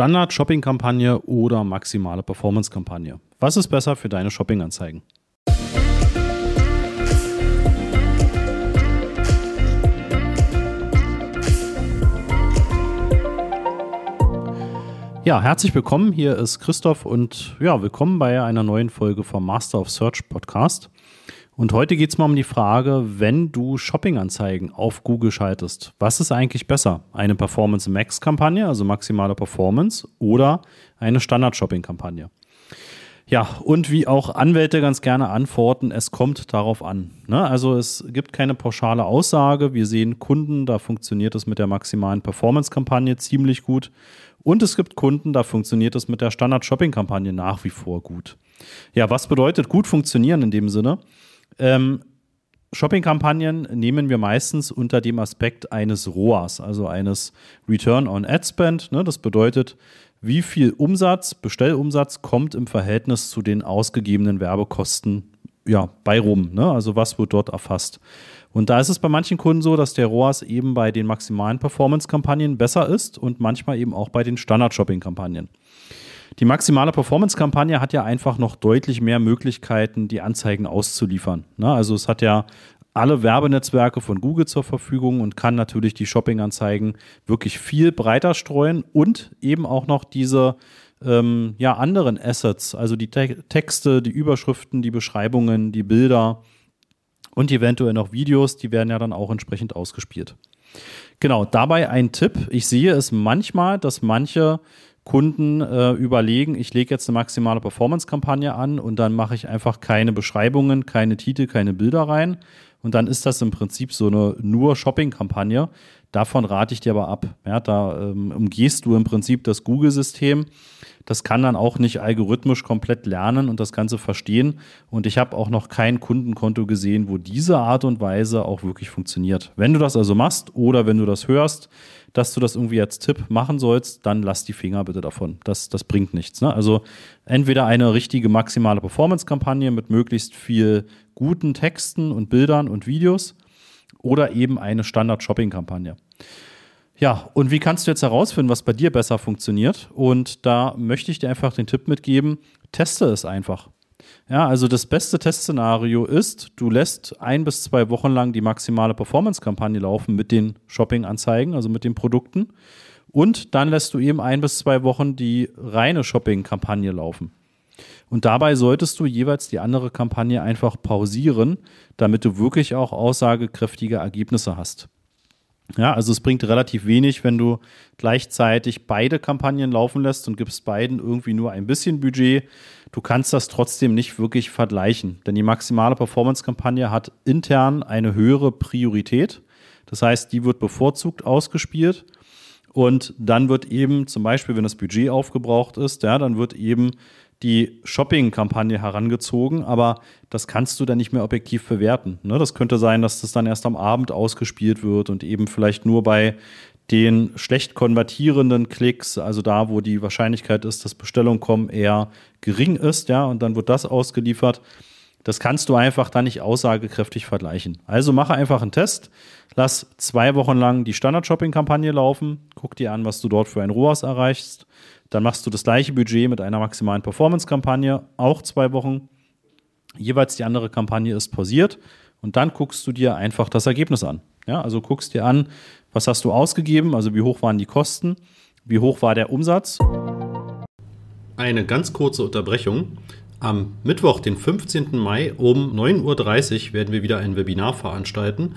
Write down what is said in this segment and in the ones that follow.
Standard-Shopping-Kampagne oder maximale Performance-Kampagne? Was ist besser für deine Shopping-Anzeigen? Ja, herzlich willkommen. Hier ist Christoph und ja, willkommen bei einer neuen Folge vom Master of Search Podcast. Und heute geht es mal um die Frage, wenn du Shopping-Anzeigen auf Google schaltest, was ist eigentlich besser? Eine Performance Max-Kampagne, also maximale Performance, oder eine Standard-Shopping-Kampagne? Ja, und wie auch Anwälte ganz gerne antworten, es kommt darauf an. Ne? Also es gibt keine pauschale Aussage. Wir sehen Kunden, da funktioniert es mit der maximalen Performance-Kampagne ziemlich gut. Und es gibt Kunden, da funktioniert es mit der Standard-Shopping-Kampagne nach wie vor gut. Ja, was bedeutet gut funktionieren in dem Sinne? Ähm, Shopping-Kampagnen nehmen wir meistens unter dem Aspekt eines ROAS, also eines Return on Ad Spend. Ne? Das bedeutet, wie viel Umsatz, Bestellumsatz kommt im Verhältnis zu den ausgegebenen Werbekosten ja, bei rum. Ne? Also was wird dort erfasst? Und da ist es bei manchen Kunden so, dass der ROAS eben bei den maximalen Performance-Kampagnen besser ist und manchmal eben auch bei den Standard-Shopping-Kampagnen. Die maximale Performance-Kampagne hat ja einfach noch deutlich mehr Möglichkeiten, die Anzeigen auszuliefern. Ne? Also es hat ja alle Werbenetzwerke von Google zur Verfügung und kann natürlich die Shopping-Anzeigen wirklich viel breiter streuen und eben auch noch diese ähm, ja, anderen Assets, also die Te Texte, die Überschriften, die Beschreibungen, die Bilder und eventuell noch Videos, die werden ja dann auch entsprechend ausgespielt. Genau, dabei ein Tipp. Ich sehe es manchmal, dass manche Kunden äh, überlegen, ich lege jetzt eine maximale Performance-Kampagne an und dann mache ich einfach keine Beschreibungen, keine Titel, keine Bilder rein. Und dann ist das im Prinzip so eine nur Shopping-Kampagne. Davon rate ich dir aber ab. Ja, da ähm, umgehst du im Prinzip das Google-System. Das kann dann auch nicht algorithmisch komplett lernen und das Ganze verstehen. Und ich habe auch noch kein Kundenkonto gesehen, wo diese Art und Weise auch wirklich funktioniert. Wenn du das also machst oder wenn du das hörst, dass du das irgendwie als Tipp machen sollst, dann lass die Finger bitte davon. Das, das bringt nichts. Ne? Also entweder eine richtige maximale Performance-Kampagne mit möglichst viel guten Texten und Bildern und Videos oder eben eine Standard-Shopping-Kampagne. Ja, und wie kannst du jetzt herausfinden, was bei dir besser funktioniert? Und da möchte ich dir einfach den Tipp mitgeben, teste es einfach. Ja, also das beste Testszenario ist, du lässt ein bis zwei Wochen lang die maximale Performance-Kampagne laufen mit den Shopping-Anzeigen, also mit den Produkten. Und dann lässt du eben ein bis zwei Wochen die reine Shopping-Kampagne laufen. Und dabei solltest du jeweils die andere Kampagne einfach pausieren, damit du wirklich auch aussagekräftige Ergebnisse hast. Ja, also es bringt relativ wenig, wenn du gleichzeitig beide Kampagnen laufen lässt und gibst beiden irgendwie nur ein bisschen Budget. Du kannst das trotzdem nicht wirklich vergleichen, denn die maximale Performance-Kampagne hat intern eine höhere Priorität. Das heißt, die wird bevorzugt ausgespielt und dann wird eben zum Beispiel, wenn das Budget aufgebraucht ist, ja, dann wird eben die Shopping-Kampagne herangezogen, aber das kannst du dann nicht mehr objektiv bewerten. Ne? Das könnte sein, dass das dann erst am Abend ausgespielt wird und eben vielleicht nur bei den schlecht konvertierenden Klicks, also da, wo die Wahrscheinlichkeit ist, dass Bestellungen kommen, eher gering ist, ja, und dann wird das ausgeliefert. Das kannst du einfach dann nicht aussagekräftig vergleichen. Also mache einfach einen Test, lass zwei Wochen lang die Standard-Shopping-Kampagne laufen, guck dir an, was du dort für ein ROAS erreichst, dann machst du das gleiche Budget mit einer maximalen Performance-Kampagne, auch zwei Wochen. Jeweils die andere Kampagne ist pausiert und dann guckst du dir einfach das Ergebnis an. Ja, also guckst dir an, was hast du ausgegeben, also wie hoch waren die Kosten, wie hoch war der Umsatz. Eine ganz kurze Unterbrechung. Am Mittwoch, den 15. Mai um 9.30 Uhr werden wir wieder ein Webinar veranstalten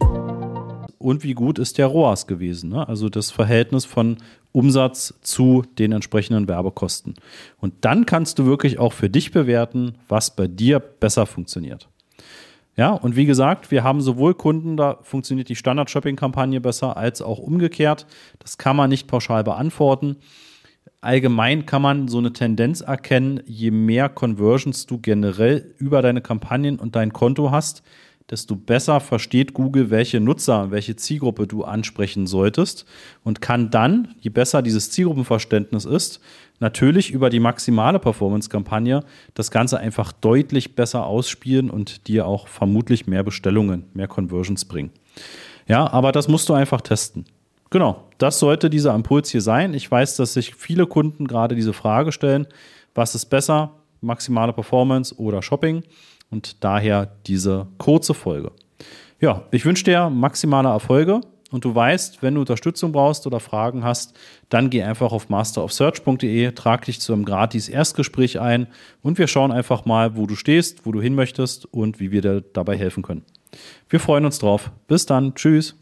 und wie gut ist der ROAS gewesen. Ne? Also das Verhältnis von Umsatz zu den entsprechenden Werbekosten. Und dann kannst du wirklich auch für dich bewerten, was bei dir besser funktioniert. Ja, und wie gesagt, wir haben sowohl Kunden, da funktioniert die Standard-Shopping-Kampagne besser, als auch umgekehrt. Das kann man nicht pauschal beantworten. allgemein kann man so eine Tendenz erkennen, je mehr Conversions du generell über deine Kampagnen und dein Konto hast, desto besser versteht Google, welche Nutzer, welche Zielgruppe du ansprechen solltest und kann dann, je besser dieses Zielgruppenverständnis ist, natürlich über die maximale Performance-Kampagne das Ganze einfach deutlich besser ausspielen und dir auch vermutlich mehr Bestellungen, mehr Conversions bringen. Ja, aber das musst du einfach testen. Genau, das sollte dieser Impuls hier sein. Ich weiß, dass sich viele Kunden gerade diese Frage stellen, was ist besser, maximale Performance oder Shopping? Und daher diese kurze Folge. Ja, ich wünsche dir maximale Erfolge und du weißt, wenn du Unterstützung brauchst oder Fragen hast, dann geh einfach auf masterofsearch.de, trag dich zu einem gratis Erstgespräch ein und wir schauen einfach mal, wo du stehst, wo du hin möchtest und wie wir dir dabei helfen können. Wir freuen uns drauf. Bis dann. Tschüss.